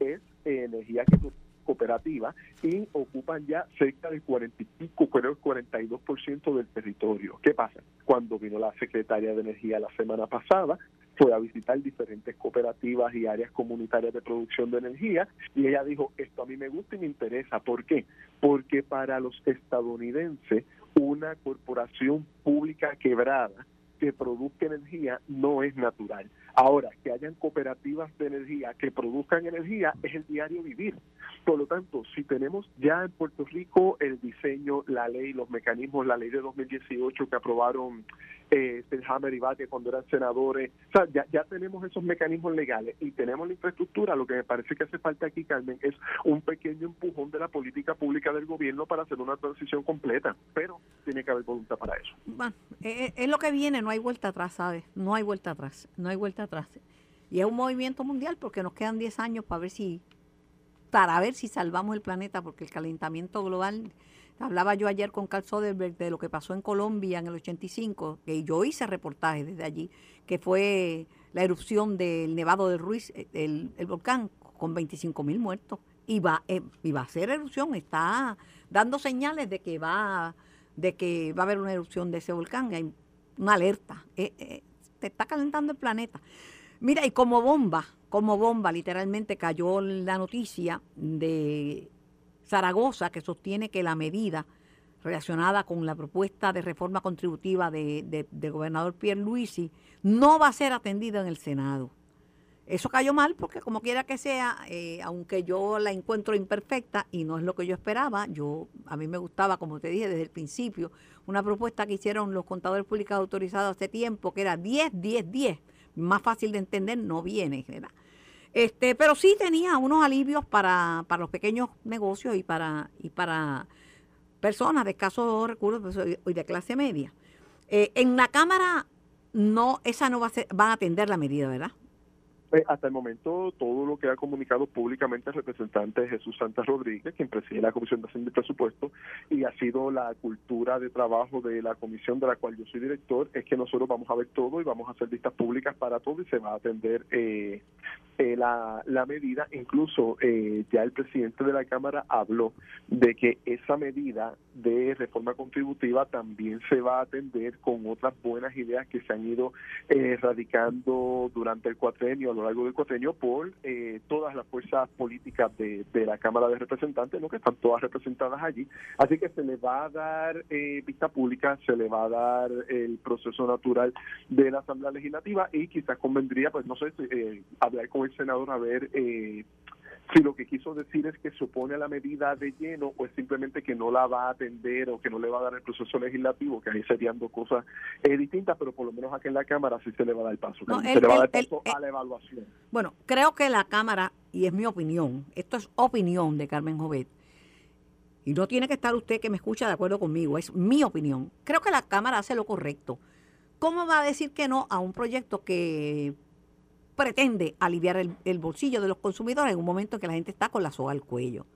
[SPEAKER 5] es energía que cooperativa y ocupan ya cerca del 40 y pico, creo el 42% del territorio. ¿Qué pasa? Cuando vino la secretaria de Energía la semana pasada, fue a visitar diferentes cooperativas y áreas comunitarias de producción de energía y ella dijo, esto a mí me gusta y me interesa. ¿Por qué? Porque para los estadounidenses una corporación pública quebrada que produzca energía no es natural. Ahora, que hayan cooperativas de energía que produzcan energía es el diario vivir. Por lo tanto, si tenemos ya en Puerto Rico el diseño, la ley, los mecanismos, la ley de 2018 que aprobaron eh, Hammer y Bate cuando eran senadores, o sea, ya, tenemos esos mecanismos legales y tenemos la infraestructura, lo que me parece que hace falta aquí, Carmen, es un pequeño empujón de la política pública del gobierno para hacer una transición completa, pero tiene que haber voluntad para eso.
[SPEAKER 2] Bueno, eh, eh, es lo que viene, no hay vuelta atrás, ¿sabes? No hay vuelta atrás, no hay vuelta atrás. Y es un movimiento mundial porque nos quedan 10 años para ver si para ver si salvamos el planeta porque el calentamiento global Hablaba yo ayer con Carl Soderberg de lo que pasó en Colombia en el 85, que yo hice reportaje desde allí, que fue la erupción del Nevado del Ruiz, el, volcán, con 25 mil muertos. Y va, eh, y va a ser erupción, está dando señales de que va de que va a haber una erupción de ese volcán, hay una alerta. Eh, eh, se está calentando el planeta. Mira, y como bomba, como bomba, literalmente cayó la noticia de Zaragoza, que sostiene que la medida relacionada con la propuesta de reforma contributiva del de, gobernador Pierre Luisi no va a ser atendida en el Senado. Eso cayó mal porque como quiera que sea, eh, aunque yo la encuentro imperfecta y no es lo que yo esperaba, yo a mí me gustaba, como te dije desde el principio, una propuesta que hicieron los contadores públicos autorizados hace tiempo, que era 10, 10, 10, más fácil de entender, no viene, ¿verdad? Este, pero sí tenía unos alivios para, para los pequeños negocios y para, y para personas de escasos recursos pues, y de clase media. Eh, en la Cámara no, esa no va a ser, van a atender la medida, ¿verdad?
[SPEAKER 5] Pues, hasta el momento, todo lo que ha comunicado públicamente el representante Jesús Santa Rodríguez, quien preside la Comisión de Hacienda y Presupuesto, y ha sido la cultura de trabajo de la comisión de la cual yo soy director, es que nosotros vamos a ver todo y vamos a hacer listas públicas para todo y se va a atender eh, eh, la, la, medida. Incluso eh, ya el presidente de la Cámara habló de que esa medida de reforma contributiva también se va a atender con otras buenas ideas que se han ido radicando durante el cuatrenio largo del cuatrenio por eh, todas las fuerzas políticas de, la Cámara de Representantes, ¿no? que están todas representadas allí. Así que se le va a dar eh, vista pública, se le va a dar el proceso natural de la Asamblea Legislativa y quizás convendría, pues no sé, eh, hablar con el senador a ver si lo que quiso decir es que se opone a la medida de lleno o es simplemente que no la va a atender o que no le va a dar el proceso legislativo, que ahí serían dos cosas eh, distintas, pero por lo menos aquí en la Cámara sí se le va a dar paso, se le va a dar paso a la evaluación.
[SPEAKER 2] Bueno, creo que la Cámara, y es mi opinión, esto es opinión de Carmen Jovet, y no tiene que estar usted que me escucha de acuerdo conmigo, es mi opinión. Creo que la Cámara hace lo correcto. ¿Cómo va a decir que no a un proyecto que pretende aliviar el, bolsillo de los consumidores en un momento en que la gente está con la soga al cuello?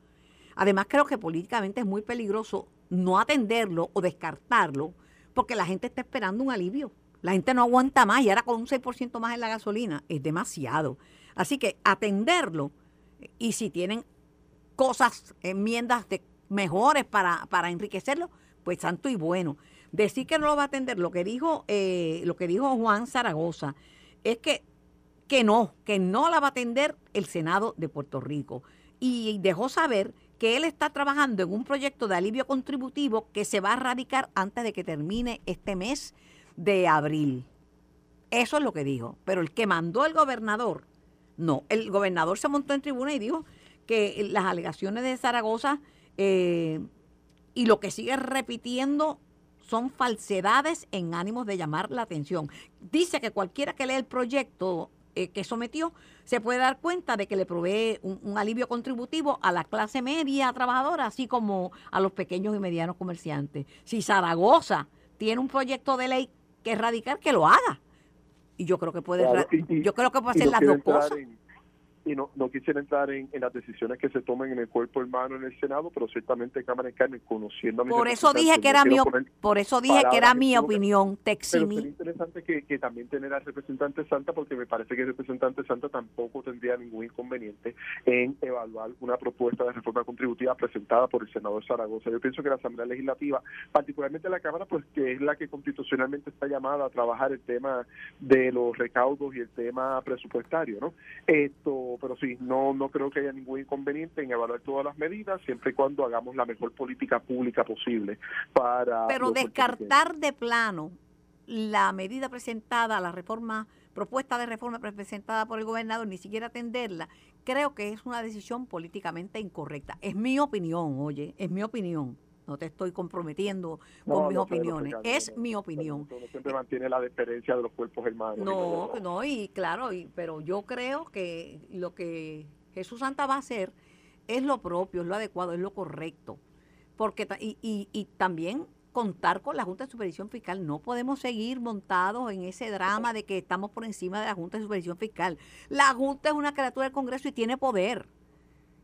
[SPEAKER 2] Además, creo que políticamente es muy peligroso no atenderlo o descartarlo porque la gente está esperando un alivio. La gente no aguanta más y ahora con un 6% más en la gasolina es demasiado. Así que atenderlo y si tienen cosas, enmiendas de mejores para, para enriquecerlo, pues santo y bueno. Decir que no lo va a atender, lo que dijo, eh, lo que dijo Juan Zaragoza, es que, que no, que no la va a atender el Senado de Puerto Rico. Y dejó saber que él está trabajando en un proyecto de alivio contributivo que se va a radicar antes de que termine este mes de abril. Eso es lo que dijo. Pero el que mandó el gobernador, no, el gobernador se montó en tribuna y dijo que las alegaciones de Zaragoza eh, y lo que sigue repitiendo son falsedades en ánimos de llamar la atención. Dice que cualquiera que lea el proyecto eh, que sometió se puede dar cuenta de que le provee un, alivio contributivo a la clase media trabajadora, así como a los pequeños y medianos comerciantes. Si Zaragoza tiene un proyecto de ley que erradicar, que lo haga. Y yo creo que puede, yo creo que puede hacer las dos cosas
[SPEAKER 5] y no, no quisiera entrar en, las decisiones que se tomen en el cuerpo hermano en el Senado, pero ciertamente Cámara de Carmen, conociendo a
[SPEAKER 2] mi Por eso dije que era mi, por eso dije que era mi opinión,
[SPEAKER 5] Teximi. Pero interesante que, que, también tener al representante Santa, porque me parece que el representante Santa tampoco tendría ningún inconveniente en evaluar una propuesta de reforma contributiva presentada por el senador Zaragoza. Yo pienso que la Asamblea Legislativa, particularmente la Cámara, pues que es la que constitucionalmente está llamada a trabajar el tema de los recaudos y el tema presupuestario, ¿no? Esto pero sí, no, no creo que haya ningún inconveniente en evaluar todas las medidas, siempre y cuando hagamos la mejor política pública posible para...
[SPEAKER 2] Pero descartar de plano la medida presentada, la reforma, propuesta de reforma presentada por el gobernador, ni siquiera atenderla, creo que es una decisión políticamente incorrecta. Es mi opinión, oye, es mi opinión no te estoy comprometiendo con mis opiniones, es mi opinión.
[SPEAKER 5] siempre mantiene la diferencia de los cuerpos hermanos.
[SPEAKER 2] No, no, y claro, y, pero yo creo que lo que Jesús Santa va a hacer es lo propio, es lo adecuado, es lo correcto. Porque y, y, y también contar con la Junta de Supervisión Fiscal. No podemos seguir montados en ese drama de que estamos por encima de la Junta de Supervisión Fiscal. La Junta es una criatura del Congreso y tiene poder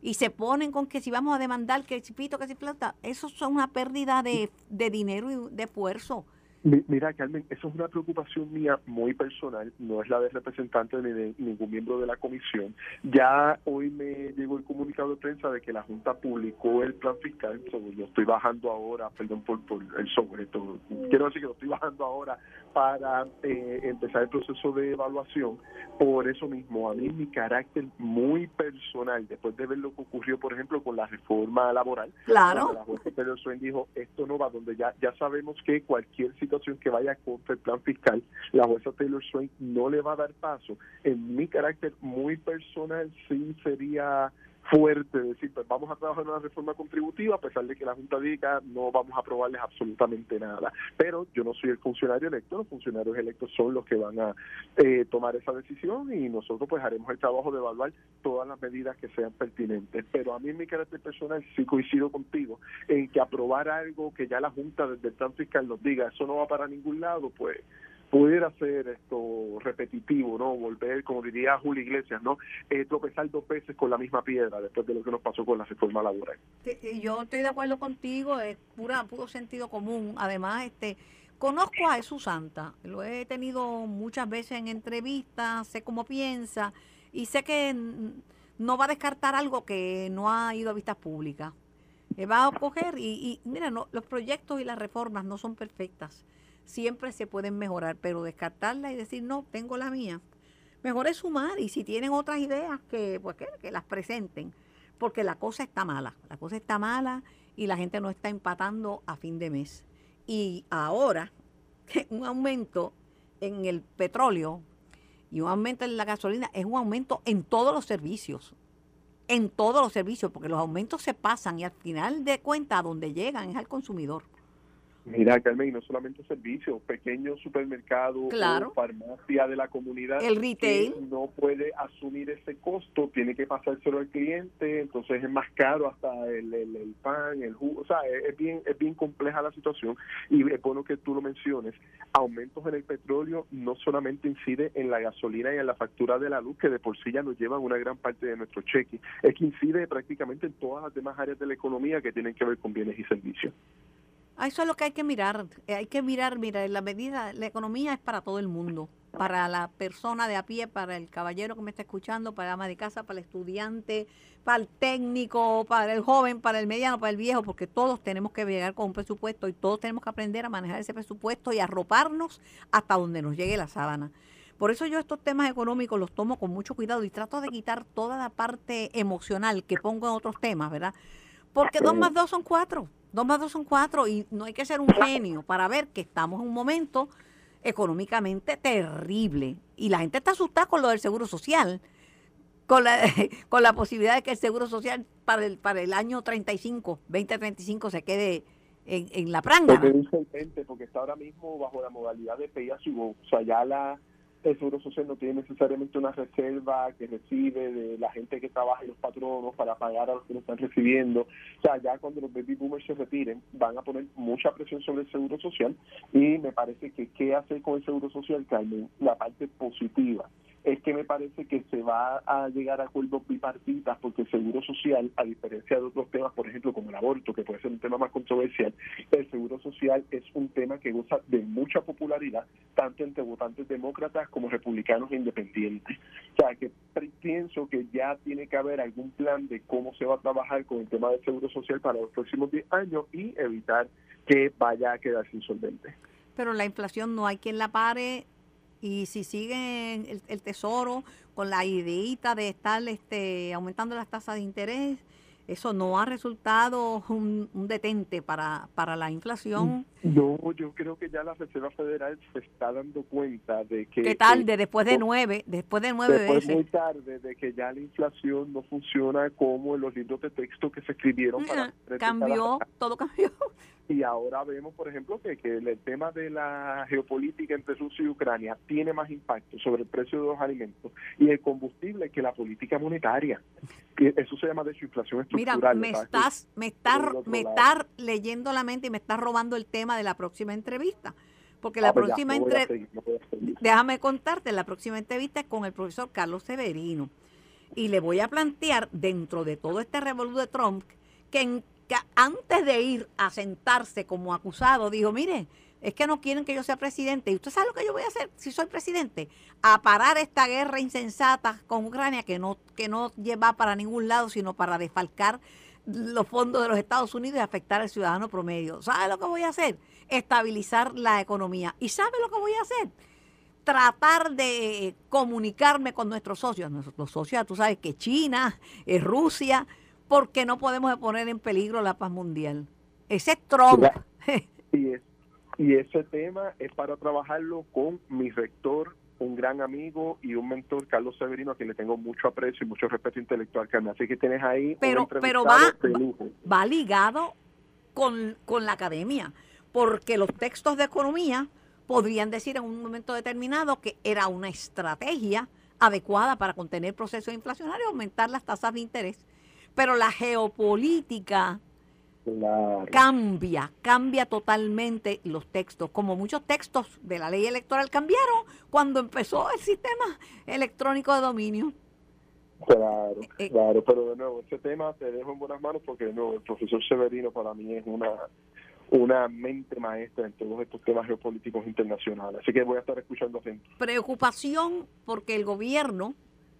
[SPEAKER 2] y se ponen con que si vamos a demandar que si pito, que si plata, eso es una pérdida de, de dinero y de esfuerzo.
[SPEAKER 5] Mira, Carmen, eso es una preocupación mía muy personal, no es la de representante ni de ningún miembro de la comisión. Ya hoy me llegó el comunicado de prensa de que la Junta publicó el plan fiscal, yo estoy bajando ahora, perdón por, por el sobre, todo, quiero decir que lo estoy bajando ahora para eh, empezar el proceso de evaluación. Por eso mismo, a mí mi carácter muy personal, después de ver lo que ocurrió, por ejemplo, con la reforma laboral,
[SPEAKER 2] claro.
[SPEAKER 5] la jueza Pedro Swain dijo, esto no va, donde ya, ya sabemos que cualquier situación que vaya contra el plan fiscal, la jueza Taylor Swain no le va a dar paso. En mi carácter muy personal sí sería fuerte decir, pues vamos a trabajar en una reforma contributiva, a pesar de que la Junta diga no vamos a aprobarles absolutamente nada. Pero yo no soy el funcionario electo, los funcionarios electos son los que van a eh, tomar esa decisión y nosotros pues haremos el trabajo de evaluar todas las medidas que sean pertinentes. Pero a mí mi carácter personal sí coincido contigo en que aprobar algo que ya la Junta desde el plan fiscal nos diga eso no va para ningún lado, pues pudiera ser esto repetitivo, ¿no? Volver, como diría Julio Iglesias, ¿no? Eh, tropezar dos veces con la misma piedra después de lo que nos pasó con la reforma laboral.
[SPEAKER 2] yo estoy de acuerdo contigo, es pura, puro sentido común. Además, este conozco a Jesús Santa, lo he tenido muchas veces en entrevistas, sé cómo piensa y sé que no va a descartar algo que no ha ido a vistas públicas. va a coger y, y mira, no, los proyectos y las reformas no son perfectas siempre se pueden mejorar, pero descartarla y decir, no, tengo la mía. Mejor es sumar y si tienen otras ideas, que, pues, que, las presenten, porque la cosa está mala, la cosa está mala y la gente no está empatando a fin de mes. Y ahora, un aumento en el petróleo y un aumento en la gasolina es un aumento en todos los servicios. en todos los servicios, porque los aumentos se pasan y al final de cuentas a donde llegan es al consumidor.
[SPEAKER 5] Mira, Carmen, y no solamente servicios, pequeños supermercados,
[SPEAKER 2] claro.
[SPEAKER 5] farmacia de la comunidad.
[SPEAKER 2] El retail.
[SPEAKER 5] no puede asumir ese costo, tiene que pasárselo al cliente, entonces es más caro hasta el, el, pan, el jugo. O sea, es bien, es bien compleja la situación y es bueno que tú lo menciones. Aumentos en el petróleo no solamente incide en la gasolina y en la factura de la luz, que de por sí ya nos llevan una gran parte de nuestro cheque, es que incide prácticamente en todas las demás áreas de la economía que tienen que ver con bienes y servicios.
[SPEAKER 2] Ah, eso es lo que hay que mirar. Eh, hay que mirar, mira, la medida, la economía es para todo el mundo, para la persona de a pie, para el caballero que me está escuchando, para la ama de casa, para el estudiante, para el técnico, para el joven, para el mediano, para el viejo, porque todos tenemos que llegar con un presupuesto y todos tenemos que aprender a manejar ese presupuesto y arroparnos hasta donde nos llegue la sábana. Por eso yo estos temas económicos los tomo con mucho cuidado y trato de quitar toda la parte emocional que pongo en otros temas, ¿verdad? Porque dos más dos son cuatro. Dos más dos son cuatro y no hay que ser un genio para ver que estamos en un momento económicamente terrible. Y la gente está asustada con lo del seguro social, con la, con la posibilidad de que el seguro social para el, para el año 35, 2035 se quede en, en la pranga.
[SPEAKER 5] Porque, porque está ahora mismo bajo la modalidad de pay as O sea, ya la el Seguro Social no tiene necesariamente una reserva que recibe de la gente que trabaja y los patronos para pagar a los que lo están recibiendo. O sea, ya cuando los baby boomers se retiren, van a poner mucha presión sobre el Seguro Social y me parece que qué hacer con el Seguro Social, Carmen, la parte positiva es que me parece que se va a llegar a acuerdos bipartitas porque el seguro social, a diferencia de otros temas, por ejemplo, como el aborto, que puede ser un tema más controversial, el seguro social es un tema que goza de mucha popularidad, tanto entre votantes demócratas como republicanos e independientes. O sea, que pienso que ya tiene que haber algún plan de cómo se va a trabajar con el tema del seguro social para los próximos 10 años y evitar que vaya a quedarse insolvente.
[SPEAKER 2] Pero la inflación no hay quien la pare, y si siguen el, tesoro con la ideita de estar este, aumentando las tasas de interés, eso no ha resultado un, detente para, para la inflación.
[SPEAKER 5] No, yo creo que ya la Reserva Federal se está dando cuenta de que...
[SPEAKER 2] ¿Qué tarde? después de nueve, después de nueve
[SPEAKER 5] después
[SPEAKER 2] muy
[SPEAKER 5] tarde de que ya la inflación no funciona como en los libros de texto que se escribieron para...
[SPEAKER 2] Cambió, todo cambió.
[SPEAKER 5] Y ahora vemos, por ejemplo, que, que el tema de la geopolítica entre Rusia y Ucrania tiene más impacto sobre el precio de los alimentos y el combustible que la política monetaria. eso se llama desinflación estructural.
[SPEAKER 2] Mira, me estás, me estás, me estás leyendo la mente y me estás robando el tema de la próxima entrevista. Porque la ah, pues próxima entrevista, déjame contarte, la próxima entrevista es con el profesor Carlos Severino. Y le voy a plantear, dentro de todo este revolú de Trump, que en que antes de ir a sentarse como acusado, dijo, mire, es que no quieren que yo sea presidente. ¿Y usted sabe lo que yo voy a hacer si soy presidente? A parar esta guerra insensata con Ucrania que no, que no lleva para ningún lado, sino para desfalcar los fondos de los Estados Unidos y afectar al ciudadano promedio. ¿Sabe lo que voy a hacer? Estabilizar la economía. ¿Y sabe lo que voy a hacer? Tratar de comunicarme con nuestros socios. Nuestros socios, tú sabes que China, eh, Rusia, porque no podemos poner en peligro la paz mundial. Ese es Trump.
[SPEAKER 5] Y, y ese tema es para trabajarlo con mi rector, un gran amigo y un mentor, Carlos Severino, a quien le tengo mucho aprecio y mucho respeto intelectual, Carmen. Así que tienes ahí
[SPEAKER 2] pero, pero va, va, ligado con, con la academia, porque los textos de economía podrían decir en un momento determinado que era una estrategia adecuada para contener procesos inflacionarios, aumentar las tasas de interés pero la geopolítica cambia, cambia totalmente los textos, como muchos textos de la ley electoral cambiaron cuando empezó el sistema electrónico de dominio.
[SPEAKER 5] Claro, eh, eh, claro, pero de nuevo, ese tema te dejo en buenas manos porque de nuevo, el profesor Severino para mí es una una mente maestra en todos estos temas geopolíticos internacionales. Así que voy a estar escuchando atento.
[SPEAKER 2] Preocupación porque el gobierno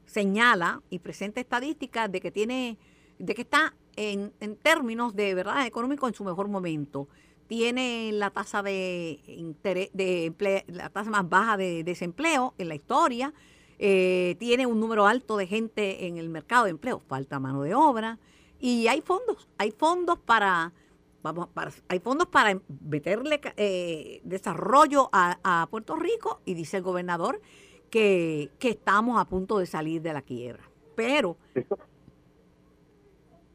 [SPEAKER 2] señala y presenta estadísticas de que tiene de que está en, en términos de verdad económico en su mejor momento. Tiene la tasa de interés, de la tasa más baja de desempleo en la historia. Eh, tiene un número alto de gente en el mercado de empleo. Falta mano de obra. Y hay fondos, hay fondos para, vamos, para, hay fondos para meterle eh, desarrollo a, a, Puerto Rico y dice el gobernador que, que estamos a punto de salir de la quiebra. Pero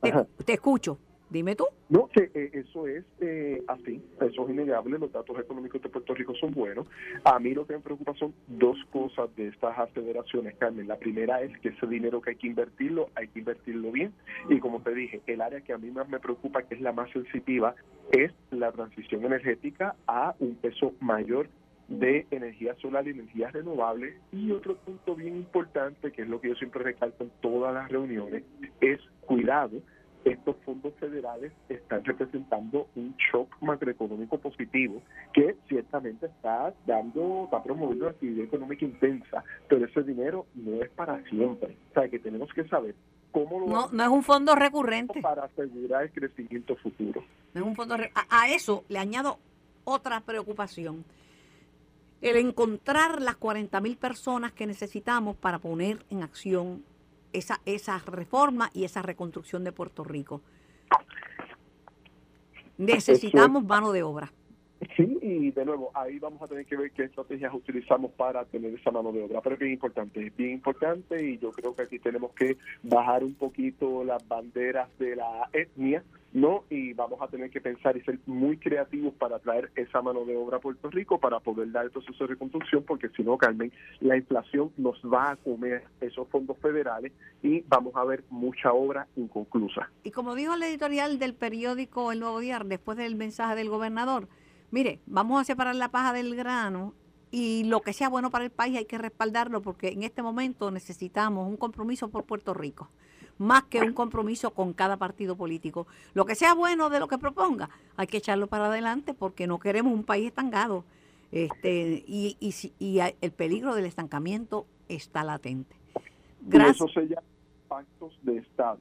[SPEAKER 2] te escucho. Dime tú.
[SPEAKER 5] No, que eh, eso es eh, así, eso es innegable, los datos económicos de Puerto Rico son buenos. A mí lo que me preocupa son dos cosas de estas federaciones, Carmen. La primera es que ese dinero que hay que invertirlo, hay que invertirlo bien. Y como te dije, el área que a mí más me preocupa, que es la más sensitiva, es la transición energética a un peso mayor de energía solar y energías renovables. Y otro punto bien importante, que es lo que yo siempre recalco en todas las reuniones, es cuidado estos fondos federales están representando un shock macroeconómico positivo que ciertamente está dando, está promoviendo una actividad económica intensa, pero ese dinero no es para siempre. O sea, que tenemos que saber cómo lo
[SPEAKER 2] No, no es un fondo recurrente.
[SPEAKER 5] Para asegurar el crecimiento futuro.
[SPEAKER 2] No es un fondo a, a eso le añado otra preocupación. El encontrar las 40 mil personas que necesitamos para poner en acción esa, esa reforma y esa reconstrucción de Puerto Rico. Necesitamos mano de obra.
[SPEAKER 5] Sí, y de nuevo, ahí vamos a tener que ver qué estrategias utilizamos para tener esa mano de obra. Pero es bien importante, es bien importante y yo creo que aquí tenemos que bajar un poquito las banderas de la etnia ¿no? Y vamos a tener que pensar y ser muy creativos para traer esa mano de obra a Puerto Rico para poder dar el proceso de reconstrucción, porque si no, Carmen, la inflación nos va a comer esos fondos federales y vamos a ver mucha obra inconclusa.
[SPEAKER 2] Y como dijo el editorial del periódico El Nuevo Día, después del mensaje del gobernador, mire, vamos a separar la paja del grano y lo que sea bueno para el país hay que respaldarlo porque en este momento necesitamos un compromiso por Puerto Rico más que un compromiso con cada partido político. Lo que sea bueno de lo que proponga, hay que echarlo para adelante porque no queremos un país estancado. Este, y, y, y el peligro del estancamiento está latente.
[SPEAKER 5] Gracias. eso se llama pactos de Estado.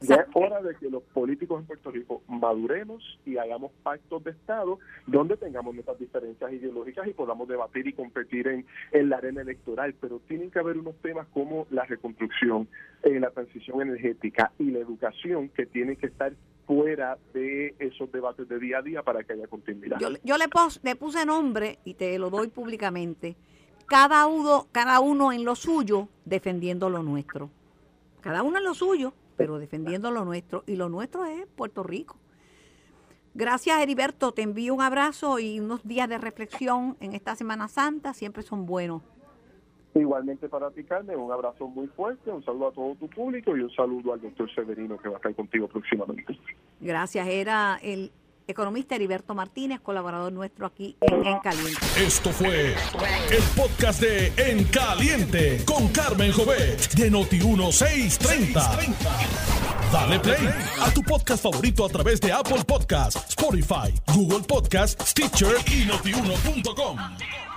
[SPEAKER 5] Ya es hora de que los políticos en Puerto Rico maduremos y hagamos pactos de Estado donde tengamos nuestras diferencias ideológicas y podamos debatir y competir en, en la arena electoral. Pero tienen que haber unos temas como la reconstrucción, eh, la transición energética y la educación que tienen que estar fuera de esos debates de día a día para que haya continuidad.
[SPEAKER 2] Yo, yo le, le puse nombre y te lo doy públicamente. Cada uno, cada uno en lo suyo defendiendo lo nuestro. Cada uno en lo suyo pero defendiendo lo nuestro. Y lo nuestro es Puerto Rico. Gracias, Heriberto. Te envío un abrazo y unos días de reflexión en esta Semana Santa siempre son buenos.
[SPEAKER 5] Igualmente para ti, Carmen, un abrazo muy fuerte, un saludo a todo tu público y un saludo al doctor Severino que va a estar contigo próximamente.
[SPEAKER 2] Gracias, era el economista Heriberto Martínez, colaborador nuestro aquí en En Caliente.
[SPEAKER 1] Esto fue el podcast de En Caliente con Carmen Jovet de Noti1630. Dale play a tu podcast favorito a través de Apple Podcasts, Spotify, Google Podcasts, Stitcher y notiuno.com.